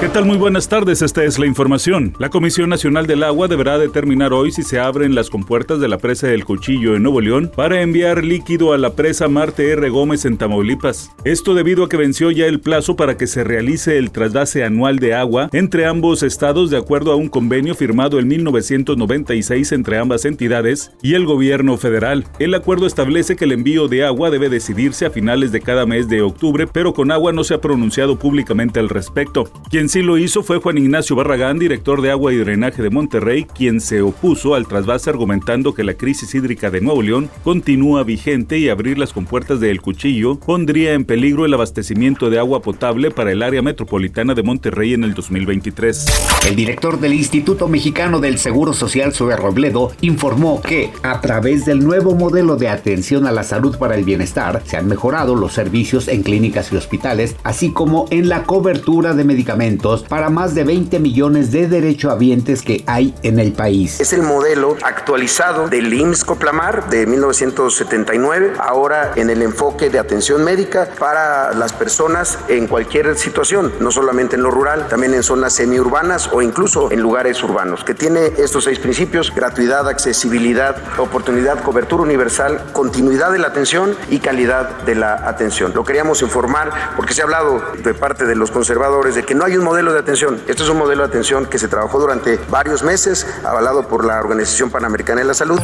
¿Qué tal? Muy buenas tardes, esta es la información. La Comisión Nacional del Agua deberá determinar hoy si se abren las compuertas de la presa del Cuchillo en Nuevo León para enviar líquido a la presa Marte R. Gómez en Tamaulipas. Esto debido a que venció ya el plazo para que se realice el trasvase anual de agua entre ambos estados de acuerdo a un convenio firmado en 1996 entre ambas entidades y el gobierno federal. El acuerdo establece que el envío de agua debe decidirse a finales de cada mes de octubre, pero con agua no se ha pronunciado públicamente al respecto. Quien sí lo hizo fue Juan Ignacio Barragán, director de Agua y Drenaje de Monterrey, quien se opuso al trasvase argumentando que la crisis hídrica de Nuevo León continúa vigente y abrir las compuertas de El Cuchillo pondría en peligro el abastecimiento de agua potable para el área metropolitana de Monterrey en el 2023. El director del Instituto Mexicano del Seguro Social, Zoe Robledo, informó que a través del nuevo modelo de atención a la salud para el bienestar se han mejorado los servicios en clínicas y hospitales, así como en la cobertura de medicamentos para más de 20 millones de derechohabientes que hay en el país. Es el modelo actualizado del IMSS Coplamar de 1979, ahora en el enfoque de atención médica para las personas en cualquier situación, no solamente en lo rural, también en zonas semiurbanas o incluso en lugares urbanos, que tiene estos seis principios, gratuidad, accesibilidad, oportunidad, cobertura universal, continuidad de la atención y calidad de la atención. Lo queríamos informar porque se ha hablado de parte de los conservadores de que no hay un modelo de atención. Este es un modelo de atención que se trabajó durante varios meses, avalado por la Organización Panamericana de la Salud.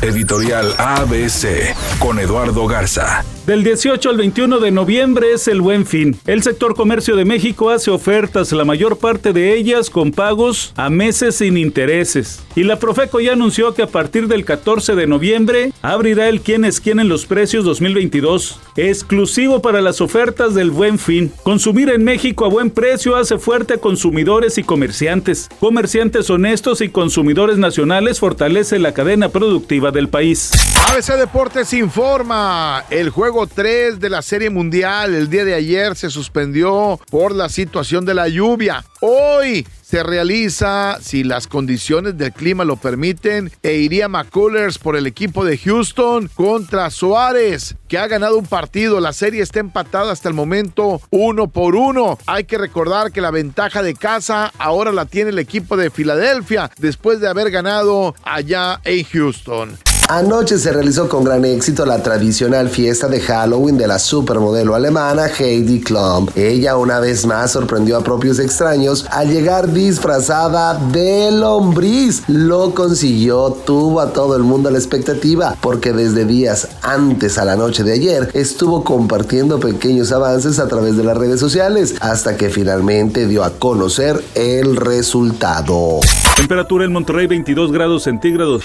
Editorial ABC con Eduardo Garza. Del 18 al 21 de noviembre es el Buen Fin. El sector comercio de México hace ofertas, la mayor parte de ellas con pagos a meses sin intereses. Y la Profeco ya anunció que a partir del 14 de noviembre abrirá el quién es quién en los precios 2022, exclusivo para las ofertas del Buen Fin. Consumir en México a buen precio hace fuerte a consumidores y comerciantes. Comerciantes honestos y consumidores nacionales fortalece la cadena productiva del país. ABC Deportes informa, el juego 3 de la Serie Mundial el día de ayer se suspendió por la situación de la lluvia. Hoy se realiza, si las condiciones del clima lo permiten, e iría McCullers por el equipo de Houston contra Suárez, que ha ganado un partido. La serie está empatada hasta el momento uno por uno. Hay que recordar que la ventaja de casa ahora la tiene el equipo de Filadelfia después de haber ganado allá en Houston. Anoche se realizó con gran éxito la tradicional fiesta de Halloween de la supermodelo alemana Heidi Klum. Ella una vez más sorprendió a propios extraños al llegar disfrazada de lombriz. Lo consiguió, tuvo a todo el mundo la expectativa, porque desde días antes a la noche de ayer estuvo compartiendo pequeños avances a través de las redes sociales, hasta que finalmente dio a conocer el resultado. Temperatura en Monterrey 22 grados centígrados.